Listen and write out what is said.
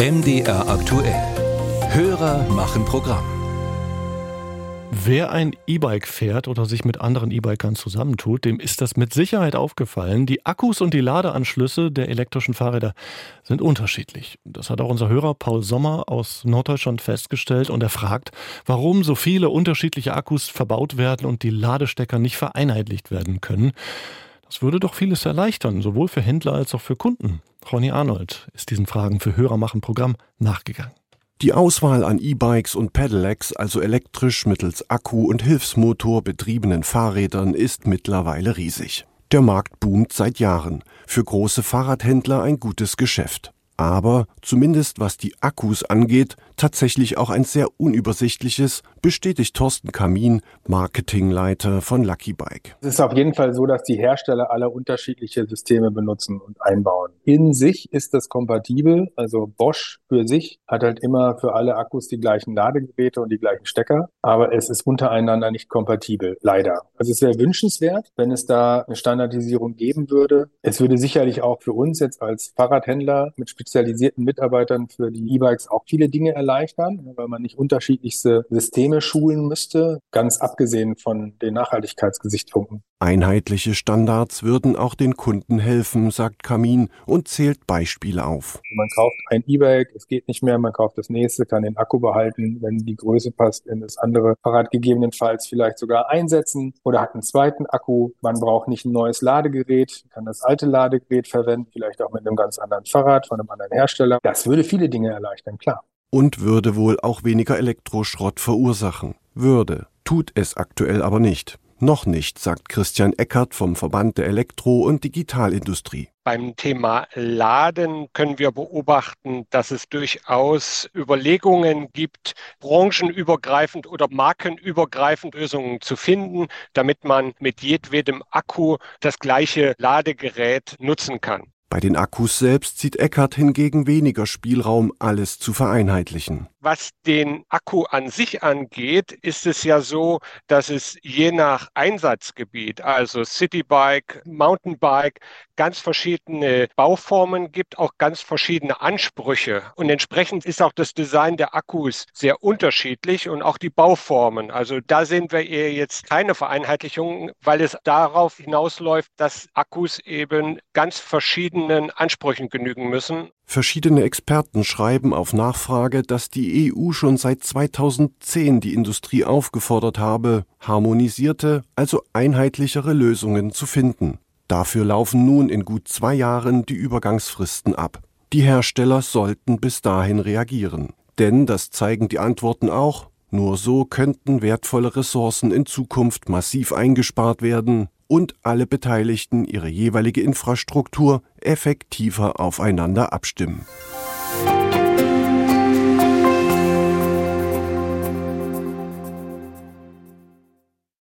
MDR aktuell. Hörer machen Programm. Wer ein E-Bike fährt oder sich mit anderen E-Bikern zusammentut, dem ist das mit Sicherheit aufgefallen. Die Akkus und die Ladeanschlüsse der elektrischen Fahrräder sind unterschiedlich. Das hat auch unser Hörer Paul Sommer aus Norddeutschland festgestellt und er fragt, warum so viele unterschiedliche Akkus verbaut werden und die Ladestecker nicht vereinheitlicht werden können. Das würde doch vieles erleichtern, sowohl für Händler als auch für Kunden. Ronny Arnold ist diesen Fragen für Hörer machen Programm nachgegangen. Die Auswahl an E-Bikes und Pedelecs, also elektrisch mittels Akku und Hilfsmotor betriebenen Fahrrädern, ist mittlerweile riesig. Der Markt boomt seit Jahren. Für große Fahrradhändler ein gutes Geschäft aber zumindest was die Akkus angeht, tatsächlich auch ein sehr unübersichtliches, bestätigt Thorsten Kamin, Marketingleiter von Lucky Bike. Es ist auf jeden Fall so, dass die Hersteller alle unterschiedliche Systeme benutzen und einbauen. In sich ist das kompatibel, also Bosch für sich hat halt immer für alle Akkus die gleichen Ladegeräte und die gleichen Stecker, aber es ist untereinander nicht kompatibel, leider. Also es wäre wünschenswert, wenn es da eine Standardisierung geben würde. Es würde sicherlich auch für uns jetzt als Fahrradhändler mit spezialisierten Mitarbeitern für die E-Bikes auch viele Dinge erleichtern, weil man nicht unterschiedlichste Systeme schulen müsste, ganz abgesehen von den Nachhaltigkeitsgesichtspunkten. Einheitliche Standards würden auch den Kunden helfen, sagt Kamin und zählt Beispiele auf. Man kauft ein E-Bike, es geht nicht mehr, man kauft das nächste, kann den Akku behalten, wenn die Größe passt, in das andere Fahrrad gegebenenfalls vielleicht sogar einsetzen oder hat einen zweiten Akku. Man braucht nicht ein neues Ladegerät, kann das alte Ladegerät verwenden, vielleicht auch mit einem ganz anderen Fahrrad von einem anderen Hersteller. Das würde viele Dinge erleichtern, klar. Und würde wohl auch weniger Elektroschrott verursachen. Würde, tut es aktuell aber nicht. Noch nicht, sagt Christian Eckert vom Verband der Elektro- und Digitalindustrie. Beim Thema Laden können wir beobachten, dass es durchaus Überlegungen gibt, branchenübergreifend oder markenübergreifend Lösungen zu finden, damit man mit jedwedem Akku das gleiche Ladegerät nutzen kann. Bei den Akkus selbst sieht Eckert hingegen weniger Spielraum, alles zu vereinheitlichen. Was den Akku an sich angeht, ist es ja so, dass es je nach Einsatzgebiet, also Citybike, Mountainbike, ganz verschiedene Bauformen gibt, auch ganz verschiedene Ansprüche. Und entsprechend ist auch das Design der Akkus sehr unterschiedlich und auch die Bauformen. Also da sehen wir eher jetzt keine Vereinheitlichung, weil es darauf hinausläuft, dass Akkus eben ganz verschiedenen Ansprüchen genügen müssen. Verschiedene Experten schreiben auf Nachfrage, dass die EU schon seit 2010 die Industrie aufgefordert habe, harmonisierte, also einheitlichere Lösungen zu finden. Dafür laufen nun in gut zwei Jahren die Übergangsfristen ab. Die Hersteller sollten bis dahin reagieren. Denn, das zeigen die Antworten auch, nur so könnten wertvolle Ressourcen in Zukunft massiv eingespart werden und alle Beteiligten ihre jeweilige Infrastruktur effektiver aufeinander abstimmen.